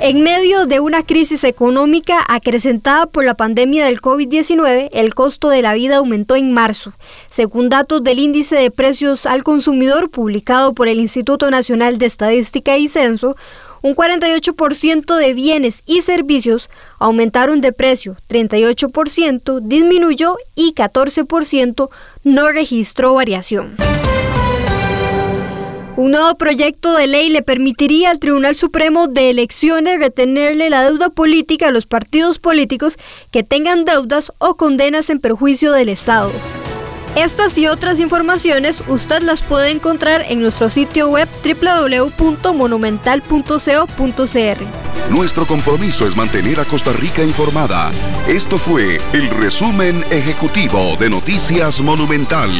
En medio de una crisis económica acrecentada por la pandemia del COVID-19, el costo de la vida aumentó en marzo. Según datos del índice de precios al consumidor publicado por el Instituto Nacional de Estadística y Censo, un 48% de bienes y servicios aumentaron de precio, 38% disminuyó y 14% no registró variación. Un nuevo proyecto de ley le permitiría al Tribunal Supremo de Elecciones retenerle la deuda política a los partidos políticos que tengan deudas o condenas en perjuicio del Estado. Estas y otras informaciones usted las puede encontrar en nuestro sitio web www.monumental.co.cr. Nuestro compromiso es mantener a Costa Rica informada. Esto fue el resumen ejecutivo de Noticias Monumental.